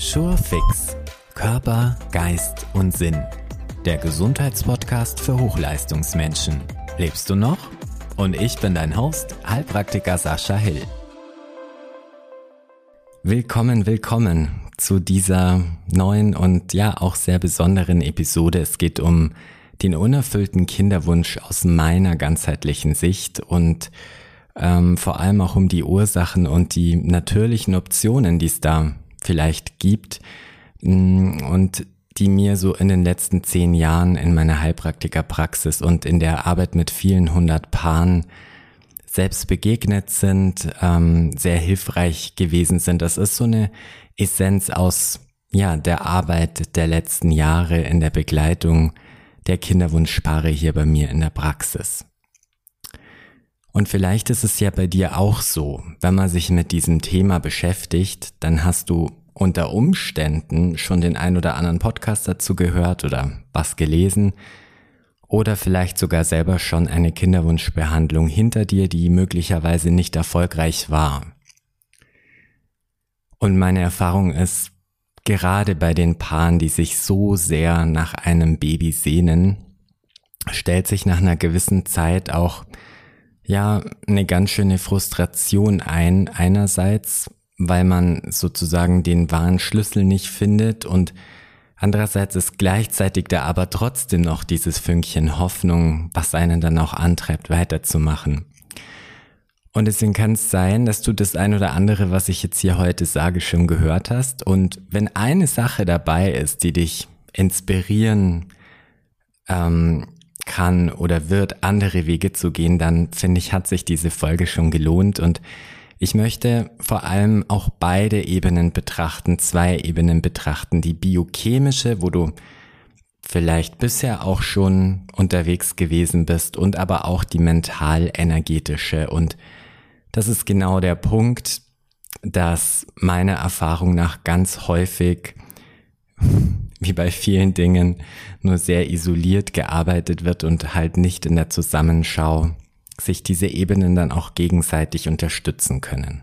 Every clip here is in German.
Surefix Körper, Geist und Sinn. Der Gesundheitspodcast für Hochleistungsmenschen. Lebst du noch? Und ich bin dein Host, Heilpraktiker Sascha Hill. Willkommen, willkommen zu dieser neuen und ja auch sehr besonderen Episode. Es geht um den unerfüllten Kinderwunsch aus meiner ganzheitlichen Sicht und ähm, vor allem auch um die Ursachen und die natürlichen Optionen, die es da vielleicht gibt mm, und die mir so in den letzten zehn Jahren in meiner Heilpraktikerpraxis und in der Arbeit mit vielen hundert Paaren selbst begegnet sind, ähm, sehr hilfreich gewesen sind. Das ist so eine Essenz aus ja der Arbeit der letzten Jahre in der Begleitung der Kinderwunschpaare hier bei mir in der Praxis. Und vielleicht ist es ja bei dir auch so, wenn man sich mit diesem Thema beschäftigt, dann hast du unter Umständen schon den ein oder anderen Podcast dazu gehört oder was gelesen oder vielleicht sogar selber schon eine Kinderwunschbehandlung hinter dir, die möglicherweise nicht erfolgreich war. Und meine Erfahrung ist, gerade bei den Paaren, die sich so sehr nach einem Baby sehnen, stellt sich nach einer gewissen Zeit auch ja eine ganz schöne Frustration ein. Einerseits, weil man sozusagen den wahren Schlüssel nicht findet und andererseits ist gleichzeitig da aber trotzdem noch dieses Fünkchen Hoffnung, was einen dann auch antreibt, weiterzumachen. Und deswegen kann es sein, dass du das ein oder andere, was ich jetzt hier heute sage, schon gehört hast. Und wenn eine Sache dabei ist, die dich inspirieren ähm, kann oder wird, andere Wege zu gehen, dann finde ich, hat sich diese Folge schon gelohnt. Und ich möchte vor allem auch beide Ebenen betrachten, zwei Ebenen betrachten. Die biochemische, wo du vielleicht bisher auch schon unterwegs gewesen bist und aber auch die mental-energetische. Und das ist genau der Punkt, dass meiner Erfahrung nach ganz häufig wie bei vielen Dingen nur sehr isoliert gearbeitet wird und halt nicht in der Zusammenschau sich diese Ebenen dann auch gegenseitig unterstützen können.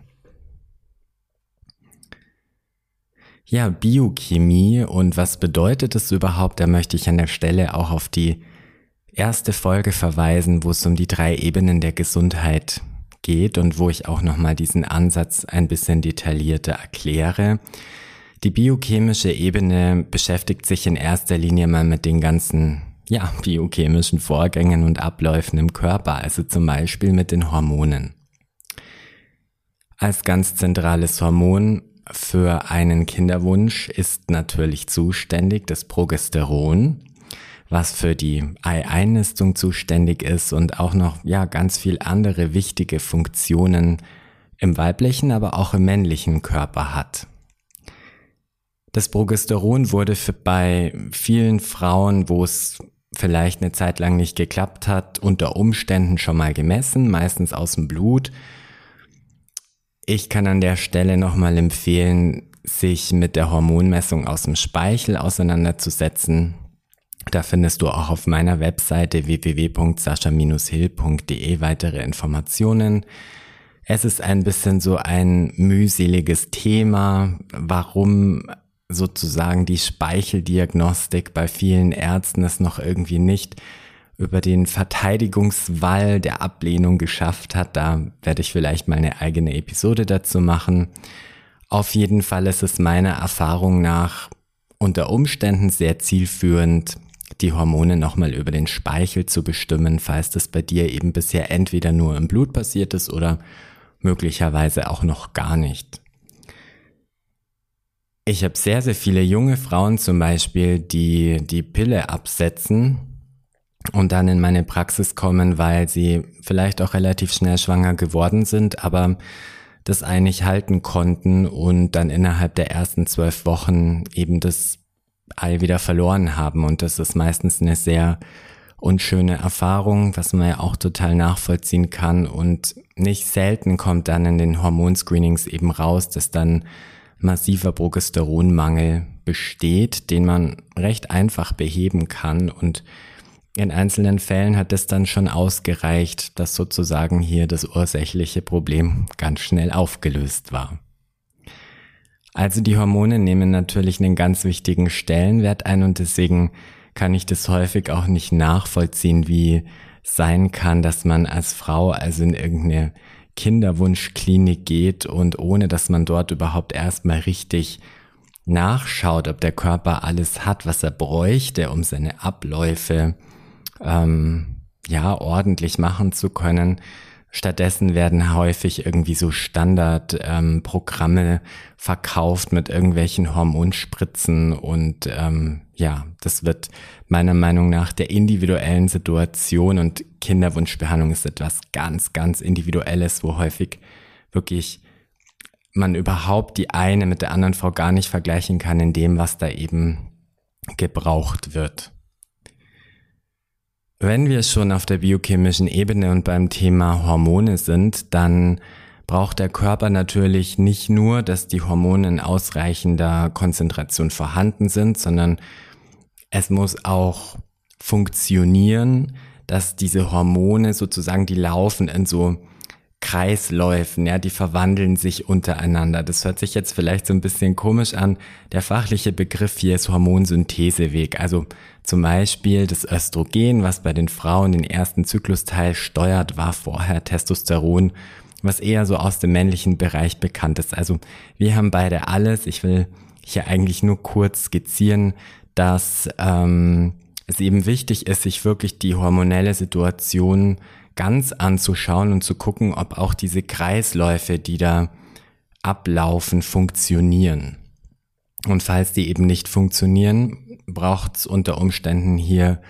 Ja, Biochemie und was bedeutet es überhaupt? Da möchte ich an der Stelle auch auf die erste Folge verweisen, wo es um die drei Ebenen der Gesundheit geht und wo ich auch nochmal diesen Ansatz ein bisschen detaillierter erkläre. Die biochemische Ebene beschäftigt sich in erster Linie mal mit den ganzen ja, biochemischen Vorgängen und Abläufen im Körper, also zum Beispiel mit den Hormonen. Als ganz zentrales Hormon für einen Kinderwunsch ist natürlich zuständig das Progesteron, was für die Eieinnnistung zuständig ist und auch noch ja ganz viel andere wichtige Funktionen im weiblichen, aber auch im männlichen Körper hat. Das Progesteron wurde bei vielen Frauen, wo es vielleicht eine Zeit lang nicht geklappt hat, unter Umständen schon mal gemessen, meistens aus dem Blut. Ich kann an der Stelle nochmal empfehlen, sich mit der Hormonmessung aus dem Speichel auseinanderzusetzen. Da findest du auch auf meiner Webseite www.sascha-hill.de weitere Informationen. Es ist ein bisschen so ein mühseliges Thema, warum sozusagen die Speicheldiagnostik bei vielen Ärzten es noch irgendwie nicht über den Verteidigungswall der Ablehnung geschafft hat. Da werde ich vielleicht mal eine eigene Episode dazu machen. Auf jeden Fall ist es meiner Erfahrung nach unter Umständen sehr zielführend, die Hormone nochmal über den Speichel zu bestimmen, falls das bei dir eben bisher entweder nur im Blut passiert ist oder möglicherweise auch noch gar nicht. Ich habe sehr, sehr viele junge Frauen zum Beispiel, die die Pille absetzen und dann in meine Praxis kommen, weil sie vielleicht auch relativ schnell schwanger geworden sind, aber das eigentlich halten konnten und dann innerhalb der ersten zwölf Wochen eben das Ei wieder verloren haben. Und das ist meistens eine sehr unschöne Erfahrung, was man ja auch total nachvollziehen kann. Und nicht selten kommt dann in den Hormonscreenings eben raus, dass dann massiver Progesteronmangel besteht, den man recht einfach beheben kann und in einzelnen Fällen hat es dann schon ausgereicht, dass sozusagen hier das ursächliche Problem ganz schnell aufgelöst war. Also die Hormone nehmen natürlich einen ganz wichtigen Stellenwert ein und deswegen kann ich das häufig auch nicht nachvollziehen, wie sein kann, dass man als Frau also in irgendeine Kinderwunschklinik geht und ohne dass man dort überhaupt erstmal richtig nachschaut, ob der Körper alles hat, was er bräuchte, um seine Abläufe ähm, ja ordentlich machen zu können, Stattdessen werden häufig irgendwie so Standardprogramme ähm, verkauft mit irgendwelchen Hormonspritzen und ähm, ja, das wird meiner Meinung nach der individuellen Situation und Kinderwunschbehandlung ist etwas ganz, ganz Individuelles, wo häufig wirklich man überhaupt die eine mit der anderen Frau gar nicht vergleichen kann in dem, was da eben gebraucht wird. Wenn wir schon auf der biochemischen Ebene und beim Thema Hormone sind, dann braucht der Körper natürlich nicht nur, dass die Hormone in ausreichender Konzentration vorhanden sind, sondern es muss auch funktionieren, dass diese Hormone sozusagen, die laufen in so Kreisläufen, ja, die verwandeln sich untereinander. Das hört sich jetzt vielleicht so ein bisschen komisch an. Der fachliche Begriff hier ist Hormonsyntheseweg. Also zum Beispiel das Östrogen, was bei den Frauen den ersten Zyklusteil steuert, war vorher Testosteron, was eher so aus dem männlichen Bereich bekannt ist. Also wir haben beide alles. Ich will hier eigentlich nur kurz skizzieren, dass ähm, es eben wichtig ist, sich wirklich die hormonelle Situation ganz anzuschauen und zu gucken, ob auch diese Kreisläufe, die da ablaufen, funktionieren. Und falls die eben nicht funktionieren, braucht es unter Umständen hier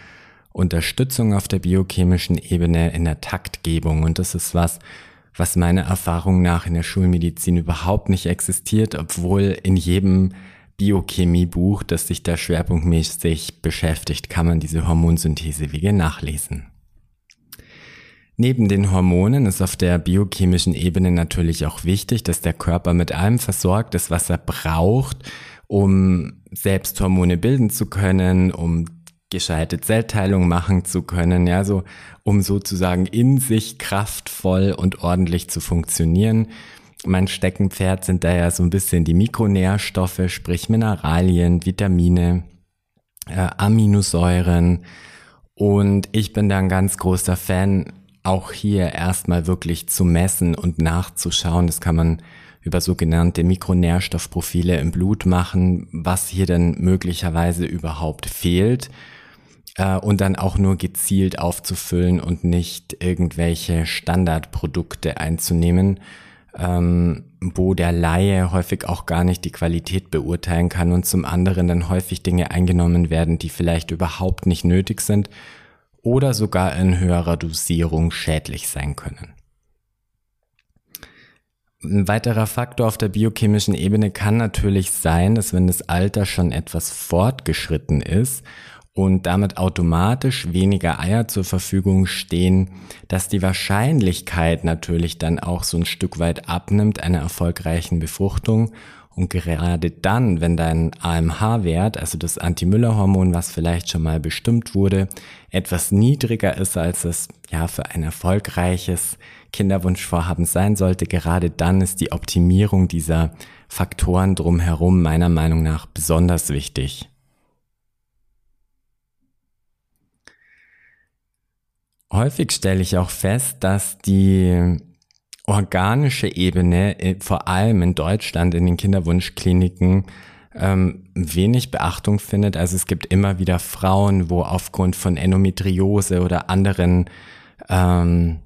Unterstützung auf der biochemischen Ebene in der Taktgebung. Und das ist was, was meiner Erfahrung nach in der Schulmedizin überhaupt nicht existiert, obwohl in jedem Biochemiebuch, das sich da schwerpunktmäßig beschäftigt, kann man diese Hormonsynthesewege nachlesen. Neben den Hormonen ist auf der biochemischen Ebene natürlich auch wichtig, dass der Körper mit allem versorgt ist, was er braucht, um selbst Hormone bilden zu können, um gescheite Zellteilung machen zu können, ja, so, um sozusagen in sich kraftvoll und ordentlich zu funktionieren. Mein Steckenpferd sind da ja so ein bisschen die Mikronährstoffe, sprich Mineralien, Vitamine, äh, Aminosäuren. Und ich bin da ein ganz großer Fan auch hier erstmal wirklich zu messen und nachzuschauen. Das kann man über sogenannte Mikronährstoffprofile im Blut machen, was hier denn möglicherweise überhaupt fehlt äh, und dann auch nur gezielt aufzufüllen und nicht irgendwelche Standardprodukte einzunehmen, ähm, wo der Laie häufig auch gar nicht die Qualität beurteilen kann und zum anderen dann häufig Dinge eingenommen werden, die vielleicht überhaupt nicht nötig sind oder sogar in höherer Dosierung schädlich sein können. Ein weiterer Faktor auf der biochemischen Ebene kann natürlich sein, dass wenn das Alter schon etwas fortgeschritten ist und damit automatisch weniger Eier zur Verfügung stehen, dass die Wahrscheinlichkeit natürlich dann auch so ein Stück weit abnimmt einer erfolgreichen Befruchtung. Und gerade dann, wenn dein AMH-Wert, also das Anti-Müller-Hormon, was vielleicht schon mal bestimmt wurde, etwas niedriger ist, als es ja für ein erfolgreiches Kinderwunschvorhaben sein sollte, gerade dann ist die Optimierung dieser Faktoren drumherum meiner Meinung nach besonders wichtig. Häufig stelle ich auch fest, dass die organische Ebene, äh, vor allem in Deutschland in den Kinderwunschkliniken, ähm, wenig Beachtung findet. Also es gibt immer wieder Frauen, wo aufgrund von Endometriose oder anderen ähm,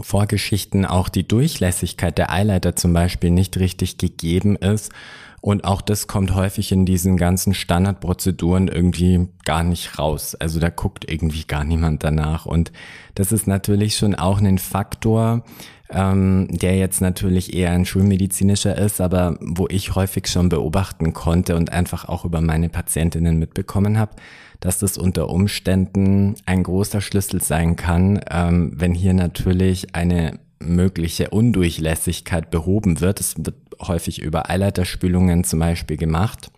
Vorgeschichten auch die Durchlässigkeit der Eileiter zum Beispiel nicht richtig gegeben ist. Und auch das kommt häufig in diesen ganzen Standardprozeduren irgendwie gar nicht raus. Also da guckt irgendwie gar niemand danach. Und das ist natürlich schon auch ein Faktor, ähm, der jetzt natürlich eher ein schulmedizinischer ist, aber wo ich häufig schon beobachten konnte und einfach auch über meine Patientinnen mitbekommen habe, dass das unter Umständen ein großer Schlüssel sein kann, ähm, wenn hier natürlich eine mögliche Undurchlässigkeit behoben wird. Es wird häufig über Eileiterspülungen zum Beispiel gemacht.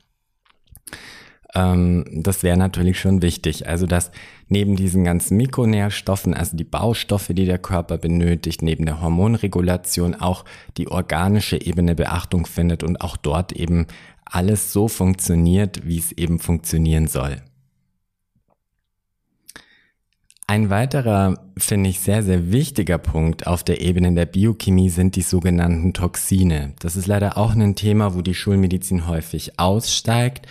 Ähm, das wäre natürlich schon wichtig. Also dass neben diesen ganzen Mikronährstoffen, also die Baustoffe, die der Körper benötigt, neben der Hormonregulation auch die organische Ebene Beachtung findet und auch dort eben alles so funktioniert, wie es eben funktionieren soll. Ein weiterer, finde ich, sehr, sehr wichtiger Punkt auf der Ebene der Biochemie sind die sogenannten Toxine. Das ist leider auch ein Thema, wo die Schulmedizin häufig aussteigt.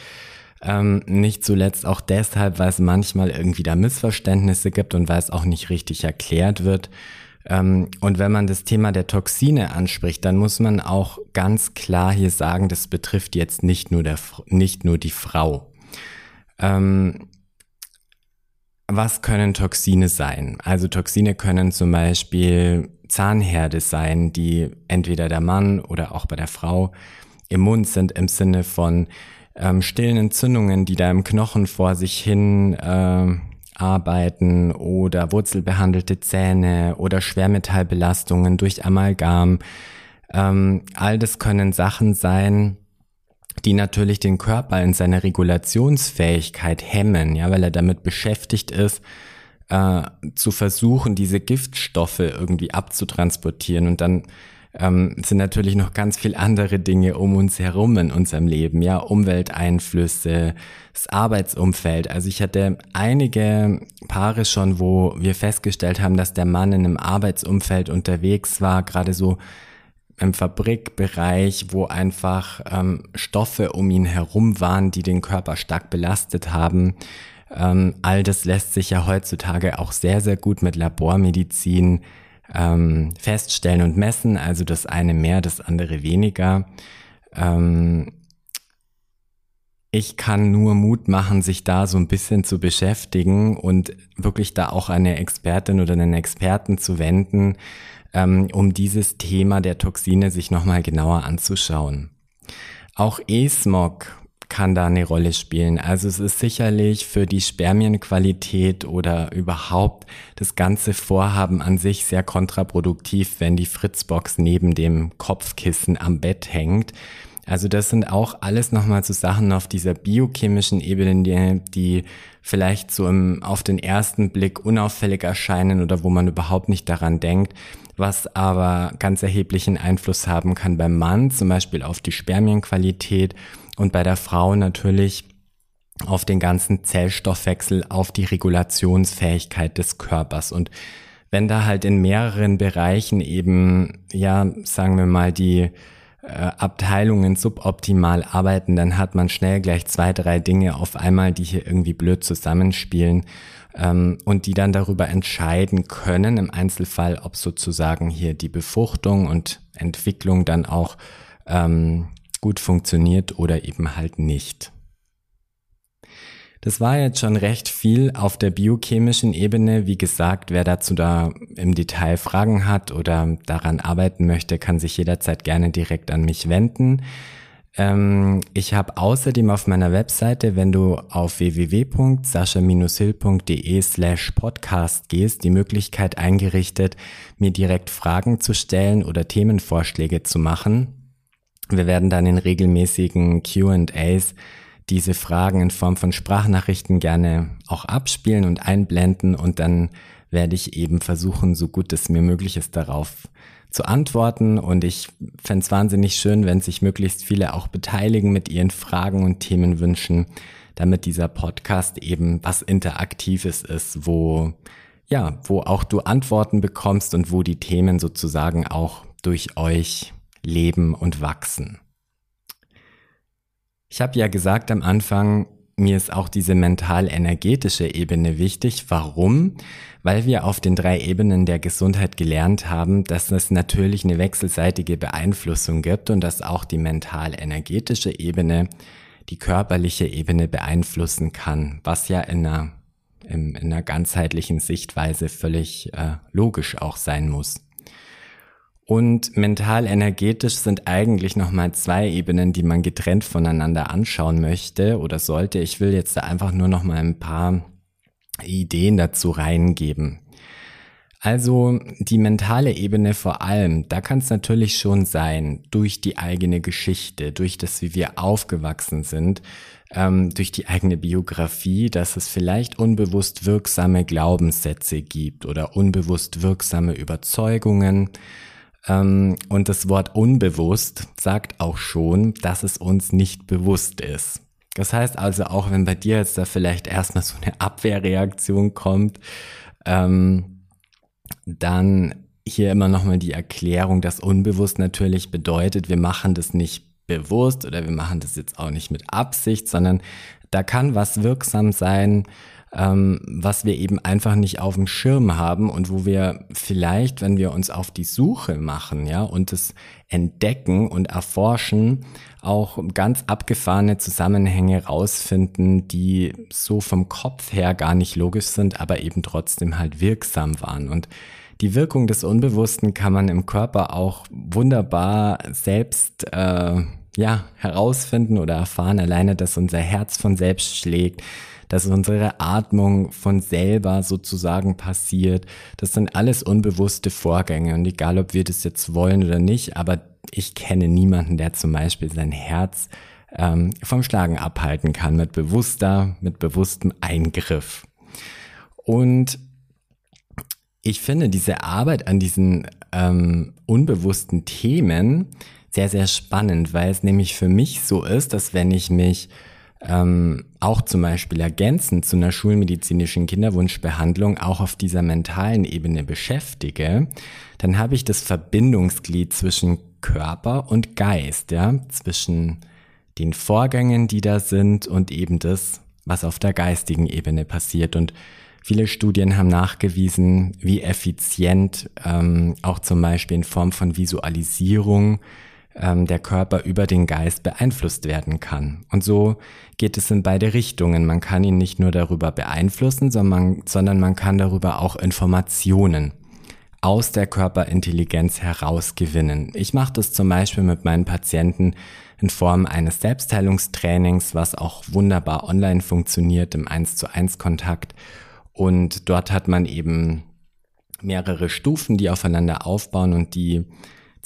Ähm, nicht zuletzt auch deshalb, weil es manchmal irgendwie da Missverständnisse gibt und weil es auch nicht richtig erklärt wird. Ähm, und wenn man das Thema der Toxine anspricht, dann muss man auch ganz klar hier sagen, das betrifft jetzt nicht nur, der, nicht nur die Frau. Ähm, was können Toxine sein? Also Toxine können zum Beispiel Zahnherde sein, die entweder der Mann oder auch bei der Frau im Mund sind im Sinne von ähm, stillen Entzündungen, die da im Knochen vor sich hin äh, arbeiten oder wurzelbehandelte Zähne oder Schwermetallbelastungen durch Amalgam. Ähm, all das können Sachen sein, die natürlich den Körper in seiner Regulationsfähigkeit hemmen, ja, weil er damit beschäftigt ist, äh, zu versuchen, diese Giftstoffe irgendwie abzutransportieren. Und dann ähm, sind natürlich noch ganz viel andere Dinge um uns herum in unserem Leben, ja, Umwelteinflüsse, das Arbeitsumfeld. Also ich hatte einige Paare schon, wo wir festgestellt haben, dass der Mann in einem Arbeitsumfeld unterwegs war, gerade so im Fabrikbereich, wo einfach ähm, Stoffe um ihn herum waren, die den Körper stark belastet haben. Ähm, all das lässt sich ja heutzutage auch sehr, sehr gut mit Labormedizin ähm, feststellen und messen. Also das eine mehr, das andere weniger. Ähm, ich kann nur Mut machen, sich da so ein bisschen zu beschäftigen und wirklich da auch eine Expertin oder einen Experten zu wenden, ähm, um dieses Thema der Toxine sich nochmal genauer anzuschauen. Auch E-Smog kann da eine Rolle spielen. Also es ist sicherlich für die Spermienqualität oder überhaupt das ganze Vorhaben an sich sehr kontraproduktiv, wenn die Fritzbox neben dem Kopfkissen am Bett hängt. Also das sind auch alles nochmal so Sachen auf dieser biochemischen Ebene, die, die vielleicht so im, auf den ersten Blick unauffällig erscheinen oder wo man überhaupt nicht daran denkt, was aber ganz erheblichen Einfluss haben kann beim Mann, zum Beispiel auf die Spermienqualität und bei der Frau natürlich auf den ganzen Zellstoffwechsel, auf die Regulationsfähigkeit des Körpers. Und wenn da halt in mehreren Bereichen eben, ja, sagen wir mal, die Abteilungen suboptimal arbeiten, dann hat man schnell gleich zwei, drei Dinge auf einmal, die hier irgendwie blöd zusammenspielen ähm, und die dann darüber entscheiden können, im Einzelfall, ob sozusagen hier die Befruchtung und Entwicklung dann auch ähm, gut funktioniert oder eben halt nicht. Das war jetzt schon recht viel auf der biochemischen Ebene. Wie gesagt, wer dazu da im Detail Fragen hat oder daran arbeiten möchte, kann sich jederzeit gerne direkt an mich wenden. Ähm, ich habe außerdem auf meiner Webseite, wenn du auf www.sascha-hill.de slash podcast gehst, die Möglichkeit eingerichtet, mir direkt Fragen zu stellen oder Themenvorschläge zu machen. Wir werden dann in regelmäßigen Q&As diese Fragen in Form von Sprachnachrichten gerne auch abspielen und einblenden und dann werde ich eben versuchen, so gut es mir möglich ist, darauf zu antworten. Und ich fände es wahnsinnig schön, wenn sich möglichst viele auch beteiligen mit ihren Fragen und Themenwünschen, damit dieser Podcast eben was Interaktives ist, wo, ja, wo auch du Antworten bekommst und wo die Themen sozusagen auch durch euch leben und wachsen. Ich habe ja gesagt am Anfang, mir ist auch diese mental-energetische Ebene wichtig. Warum? Weil wir auf den drei Ebenen der Gesundheit gelernt haben, dass es natürlich eine wechselseitige Beeinflussung gibt und dass auch die mental-energetische Ebene die körperliche Ebene beeinflussen kann, was ja in einer, in einer ganzheitlichen Sichtweise völlig äh, logisch auch sein muss. Und mental-energetisch sind eigentlich nochmal zwei Ebenen, die man getrennt voneinander anschauen möchte oder sollte. Ich will jetzt da einfach nur nochmal ein paar Ideen dazu reingeben. Also die mentale Ebene vor allem, da kann es natürlich schon sein, durch die eigene Geschichte, durch das, wie wir aufgewachsen sind, ähm, durch die eigene Biografie, dass es vielleicht unbewusst wirksame Glaubenssätze gibt oder unbewusst wirksame Überzeugungen. Ähm, und das Wort unbewusst sagt auch schon, dass es uns nicht bewusst ist. Das heißt also, auch wenn bei dir jetzt da vielleicht erstmal so eine Abwehrreaktion kommt, ähm, dann hier immer nochmal die Erklärung, dass unbewusst natürlich bedeutet, wir machen das nicht bewusst oder wir machen das jetzt auch nicht mit Absicht, sondern da kann was wirksam sein, ähm, was wir eben einfach nicht auf dem Schirm haben und wo wir vielleicht, wenn wir uns auf die Suche machen, ja, und es entdecken und erforschen, auch ganz abgefahrene Zusammenhänge rausfinden, die so vom Kopf her gar nicht logisch sind, aber eben trotzdem halt wirksam waren. Und die Wirkung des Unbewussten kann man im Körper auch wunderbar selbst äh, ja herausfinden oder erfahren. Alleine, dass unser Herz von selbst schlägt, dass unsere Atmung von selber sozusagen passiert. Das sind alles unbewusste Vorgänge und egal, ob wir das jetzt wollen oder nicht, aber ich kenne niemanden, der zum Beispiel sein Herz ähm, vom Schlagen abhalten kann mit bewusster, mit bewusstem Eingriff. Und ich finde diese Arbeit an diesen ähm, unbewussten Themen sehr, sehr spannend, weil es nämlich für mich so ist, dass wenn ich mich ähm, auch zum Beispiel ergänzend zu einer schulmedizinischen Kinderwunschbehandlung auch auf dieser mentalen Ebene beschäftige, dann habe ich das Verbindungsglied zwischen Körper und Geist, ja, zwischen den Vorgängen, die da sind und eben das, was auf der geistigen Ebene passiert. Und viele Studien haben nachgewiesen, wie effizient ähm, auch zum Beispiel in Form von Visualisierung ähm, der Körper über den Geist beeinflusst werden kann. Und so geht es in beide Richtungen. Man kann ihn nicht nur darüber beeinflussen, sondern, sondern man kann darüber auch Informationen aus der Körperintelligenz herausgewinnen. Ich mache das zum Beispiel mit meinen Patienten in Form eines Selbstheilungstrainings, was auch wunderbar online funktioniert im 1 zu 1 Kontakt. Und dort hat man eben mehrere Stufen, die aufeinander aufbauen und die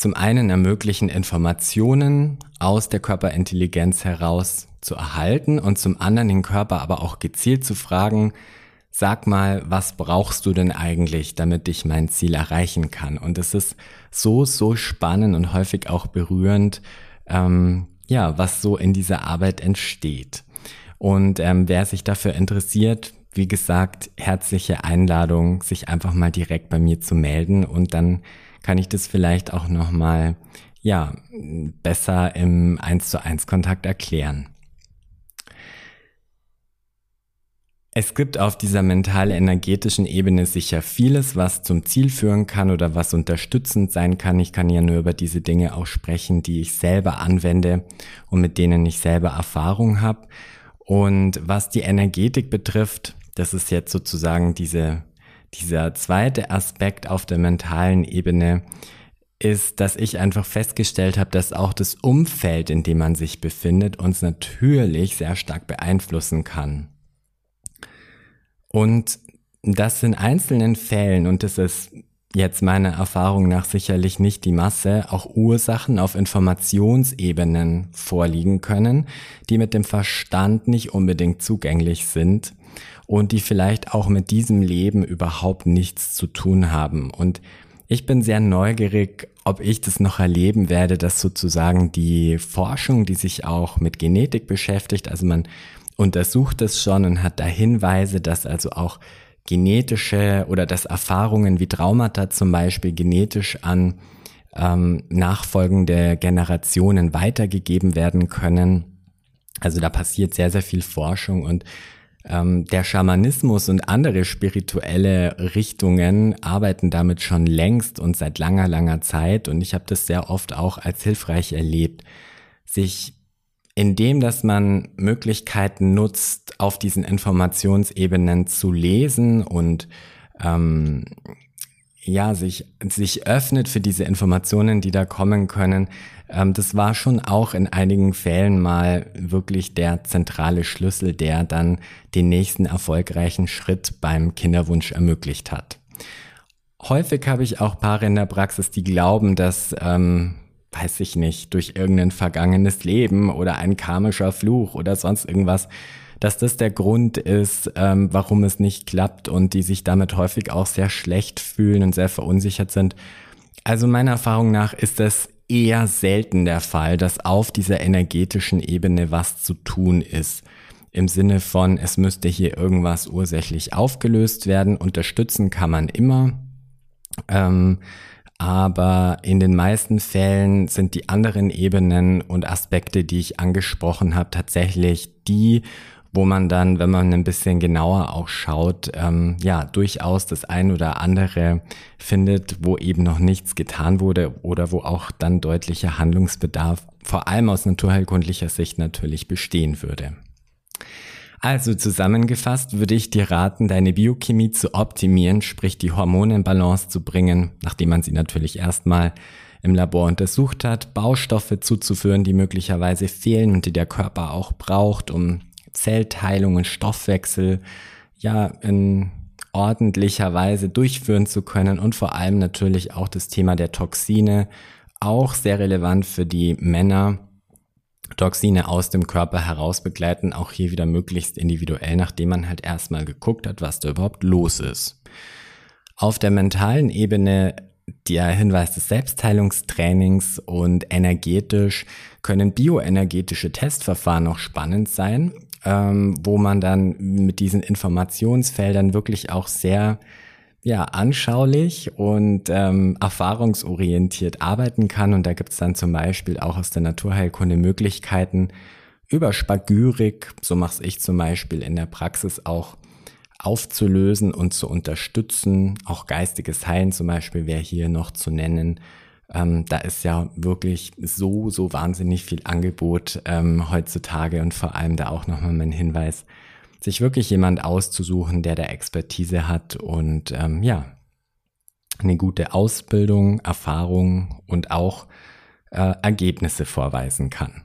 zum einen ermöglichen, Informationen aus der Körperintelligenz heraus zu erhalten und zum anderen den Körper aber auch gezielt zu fragen, sag mal, was brauchst du denn eigentlich, damit ich mein Ziel erreichen kann? Und es ist so, so spannend und häufig auch berührend, ähm, ja, was so in dieser Arbeit entsteht. Und ähm, wer sich dafür interessiert, wie gesagt, herzliche Einladung, sich einfach mal direkt bei mir zu melden und dann kann ich das vielleicht auch nochmal, ja, besser im 1 zu 1 Kontakt erklären. Es gibt auf dieser mental-energetischen Ebene sicher vieles, was zum Ziel führen kann oder was unterstützend sein kann. Ich kann ja nur über diese Dinge auch sprechen, die ich selber anwende und mit denen ich selber Erfahrung habe. Und was die Energetik betrifft, das ist jetzt sozusagen diese dieser zweite Aspekt auf der mentalen Ebene ist, dass ich einfach festgestellt habe, dass auch das Umfeld, in dem man sich befindet, uns natürlich sehr stark beeinflussen kann. Und das in einzelnen Fällen, und das ist jetzt meiner Erfahrung nach sicherlich nicht die Masse, auch Ursachen auf Informationsebenen vorliegen können, die mit dem Verstand nicht unbedingt zugänglich sind und die vielleicht auch mit diesem Leben überhaupt nichts zu tun haben. Und ich bin sehr neugierig, ob ich das noch erleben werde, dass sozusagen die Forschung, die sich auch mit Genetik beschäftigt, also man untersucht das schon und hat da Hinweise, dass also auch genetische oder dass Erfahrungen wie Traumata zum Beispiel genetisch an ähm, nachfolgende Generationen weitergegeben werden können. Also da passiert sehr, sehr viel Forschung und ähm, der Schamanismus und andere spirituelle Richtungen arbeiten damit schon längst und seit langer, langer Zeit. Und ich habe das sehr oft auch als hilfreich erlebt, sich indem, dass man Möglichkeiten nutzt, auf diesen Informationsebenen zu lesen und ähm, ja, sich, sich öffnet für diese Informationen, die da kommen können, ähm, das war schon auch in einigen Fällen mal wirklich der zentrale Schlüssel, der dann den nächsten erfolgreichen Schritt beim Kinderwunsch ermöglicht hat. häufig habe ich auch Paare in der Praxis, die glauben, dass, ähm, weiß ich nicht, durch irgendein vergangenes Leben oder ein karmischer Fluch oder sonst irgendwas, dass das der Grund ist, ähm, warum es nicht klappt und die sich damit häufig auch sehr schlecht fühlen und sehr verunsichert sind. Also meiner Erfahrung nach ist das eher selten der Fall, dass auf dieser energetischen Ebene was zu tun ist. Im Sinne von, es müsste hier irgendwas ursächlich aufgelöst werden. Unterstützen kann man immer. Ähm, aber in den meisten Fällen sind die anderen Ebenen und Aspekte, die ich angesprochen habe, tatsächlich die, wo man dann, wenn man ein bisschen genauer auch schaut, ähm, ja, durchaus das ein oder andere findet, wo eben noch nichts getan wurde oder wo auch dann deutlicher Handlungsbedarf, vor allem aus naturheilkundlicher Sicht natürlich bestehen würde. Also zusammengefasst würde ich dir raten, deine Biochemie zu optimieren, sprich die Hormone in Balance zu bringen, nachdem man sie natürlich erstmal im Labor untersucht hat, Baustoffe zuzuführen, die möglicherweise fehlen und die der Körper auch braucht, um Zellteilung und Stoffwechsel ja in ordentlicher Weise durchführen zu können und vor allem natürlich auch das Thema der Toxine, auch sehr relevant für die Männer. Toxine aus dem Körper heraus begleiten, auch hier wieder möglichst individuell, nachdem man halt erstmal geguckt hat, was da überhaupt los ist. Auf der mentalen Ebene der Hinweis des Selbstheilungstrainings und energetisch können bioenergetische Testverfahren noch spannend sein ähm, wo man dann mit diesen Informationsfeldern wirklich auch sehr ja, anschaulich und ähm, erfahrungsorientiert arbeiten kann. Und da gibt es dann zum Beispiel auch aus der Naturheilkunde Möglichkeiten über Spagyrik, so mache ich zum Beispiel in der Praxis auch, aufzulösen und zu unterstützen. Auch geistiges Heilen zum Beispiel wäre hier noch zu nennen. Ähm, da ist ja wirklich so, so wahnsinnig viel Angebot ähm, heutzutage und vor allem da auch nochmal mein Hinweis, sich wirklich jemand auszusuchen, der da Expertise hat und ähm, ja, eine gute Ausbildung, Erfahrung und auch äh, Ergebnisse vorweisen kann.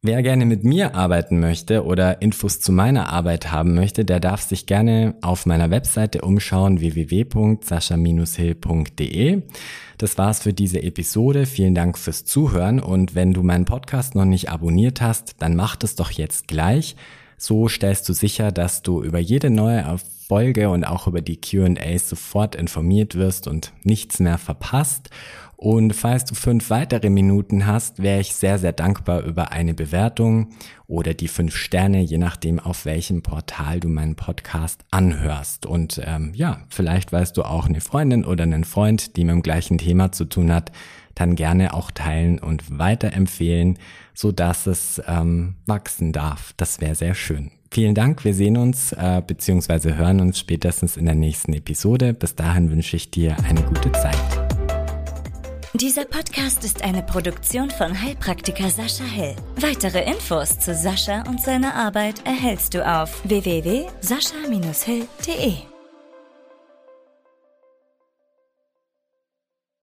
Wer gerne mit mir arbeiten möchte oder Infos zu meiner Arbeit haben möchte, der darf sich gerne auf meiner Webseite umschauen www.sascha-hill.de. Das war's für diese Episode. Vielen Dank fürs Zuhören und wenn du meinen Podcast noch nicht abonniert hast, dann mach das doch jetzt gleich. So stellst du sicher, dass du über jede neue Folge und auch über die Q&As sofort informiert wirst und nichts mehr verpasst. Und falls du fünf weitere Minuten hast, wäre ich sehr, sehr dankbar über eine Bewertung oder die fünf Sterne, je nachdem, auf welchem Portal du meinen Podcast anhörst. Und ähm, ja, vielleicht weißt du auch eine Freundin oder einen Freund, die mit dem gleichen Thema zu tun hat, dann gerne auch teilen und weiterempfehlen, so dass es ähm, wachsen darf. Das wäre sehr schön. Vielen Dank, wir sehen uns äh, bzw. hören uns spätestens in der nächsten Episode. Bis dahin wünsche ich dir eine gute Zeit. Dieser Podcast ist eine Produktion von Heilpraktiker Sascha Hell. Weitere Infos zu Sascha und seiner Arbeit erhältst du auf www.sascha-hill.de.